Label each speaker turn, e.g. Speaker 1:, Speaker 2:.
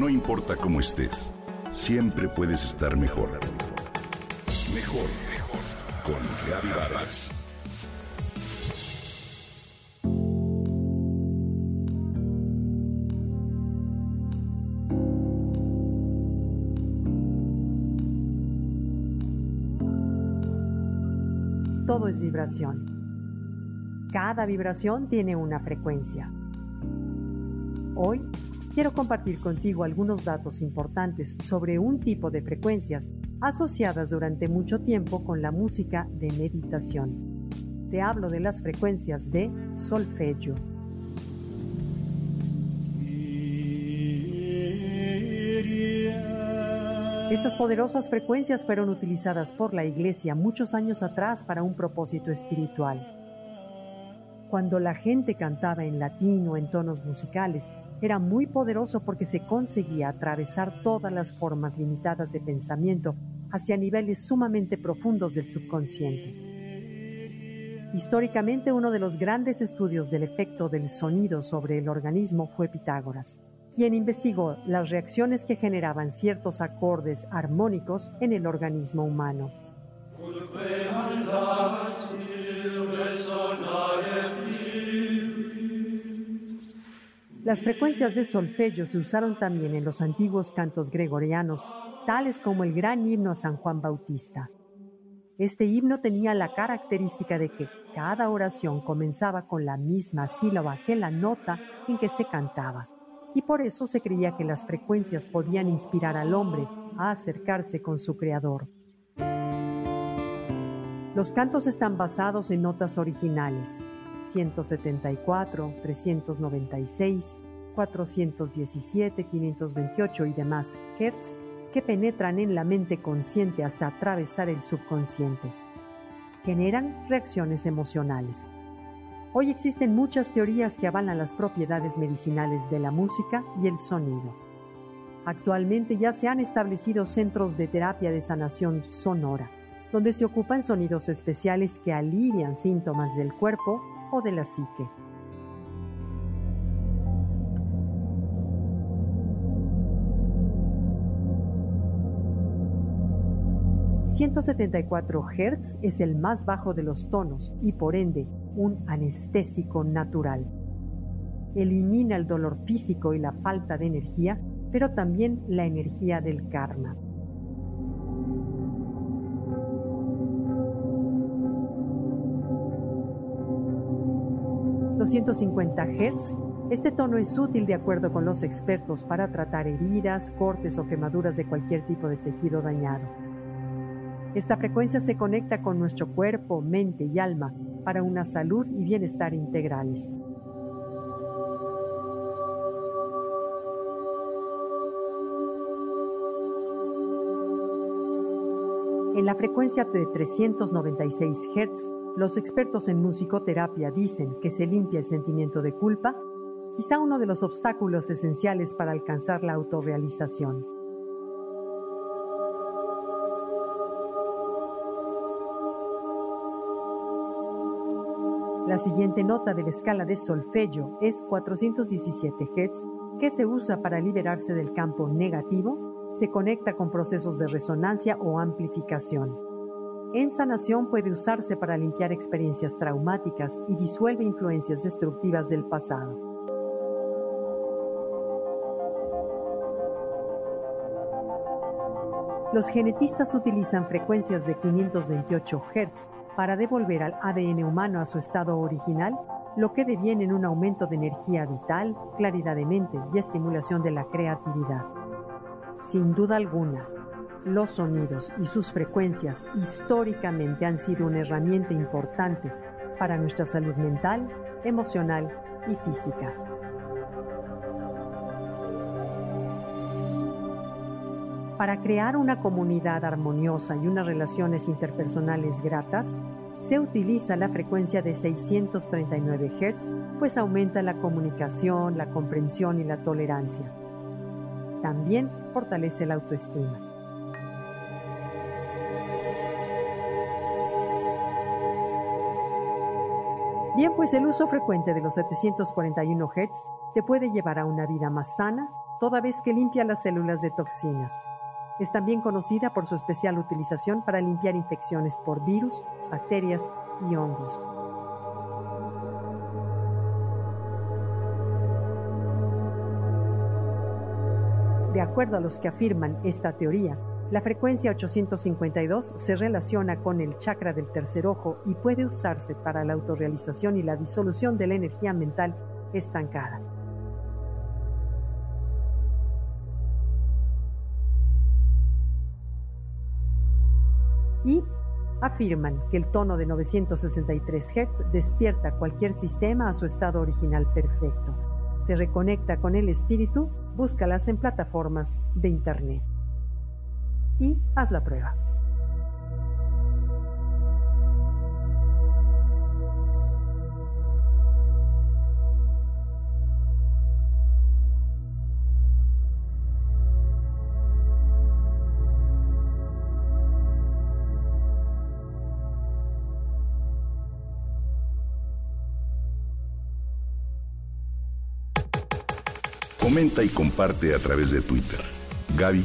Speaker 1: No importa cómo estés, siempre puedes estar mejor. Mejor, mejor. Con Vargas.
Speaker 2: Todo es vibración. Cada vibración tiene una frecuencia. Hoy quiero compartir contigo algunos datos importantes sobre un tipo de frecuencias asociadas durante mucho tiempo con la música de meditación. Te hablo de las frecuencias de solfegio. Estas poderosas frecuencias fueron utilizadas por la Iglesia muchos años atrás para un propósito espiritual. Cuando la gente cantaba en latín o en tonos musicales, era muy poderoso porque se conseguía atravesar todas las formas limitadas de pensamiento hacia niveles sumamente profundos del subconsciente. Históricamente uno de los grandes estudios del efecto del sonido sobre el organismo fue Pitágoras quien investigó las reacciones que generaban ciertos acordes armónicos en el organismo humano. Las frecuencias de solfegio se usaron también en los antiguos cantos gregorianos, tales como el gran himno a San Juan Bautista. Este himno tenía la característica de que cada oración comenzaba con la misma sílaba que la nota en que se cantaba y por eso se creía que las frecuencias podían inspirar al hombre a acercarse con su creador. Los cantos están basados en notas originales, 174, 396, 417, 528 y demás hertz que penetran en la mente consciente hasta atravesar el subconsciente. Generan reacciones emocionales. Hoy existen muchas teorías que avalan las propiedades medicinales de la música y el sonido. Actualmente ya se han establecido centros de terapia de sanación sonora, donde se ocupan sonidos especiales que alivian síntomas del cuerpo de la psique. ...174 Hz es el más bajo de los tonos y por ende un anestésico natural. Elimina el dolor físico y la falta de energía, pero también la energía del karma. ...250 Hz... Este tono es útil de acuerdo con los expertos para tratar heridas, cortes o quemaduras de cualquier tipo de tejido dañado. Esta frecuencia se conecta con nuestro cuerpo, mente y alma para una salud y bienestar integrales. En la frecuencia de 396 Hz, los expertos en musicoterapia dicen que se limpia el sentimiento de culpa, quizá uno de los obstáculos esenciales para alcanzar la autorrealización. La siguiente nota de la escala de solfegio es 417 Hz, que se usa para liberarse del campo negativo, se conecta con procesos de resonancia o amplificación. En sanación puede usarse para limpiar experiencias traumáticas y disuelve influencias destructivas del pasado. Los genetistas utilizan frecuencias de 528 Hz para devolver al ADN humano a su estado original, lo que deviene en un aumento de energía vital, claridad de mente y estimulación de la creatividad. Sin duda alguna, los sonidos y sus frecuencias históricamente han sido una herramienta importante para nuestra salud mental, emocional y física. Para crear una comunidad armoniosa y unas relaciones interpersonales gratas, se utiliza la frecuencia de 639 Hz, pues aumenta la comunicación, la comprensión y la tolerancia. También fortalece la autoestima. Bien, pues el uso frecuente de los 741 Hz te puede llevar a una vida más sana, toda vez que limpia las células de toxinas. Es también conocida por su especial utilización para limpiar infecciones por virus, bacterias y hongos. De acuerdo a los que afirman esta teoría, la frecuencia 852 se relaciona con el chakra del tercer ojo y puede usarse para la autorrealización y la disolución de la energía mental estancada. Y afirman que el tono de 963 Hz despierta cualquier sistema a su estado original perfecto. Te reconecta con el espíritu, búscalas en plataformas de Internet y haz la prueba.
Speaker 1: Comenta y comparte a través de Twitter. Gaby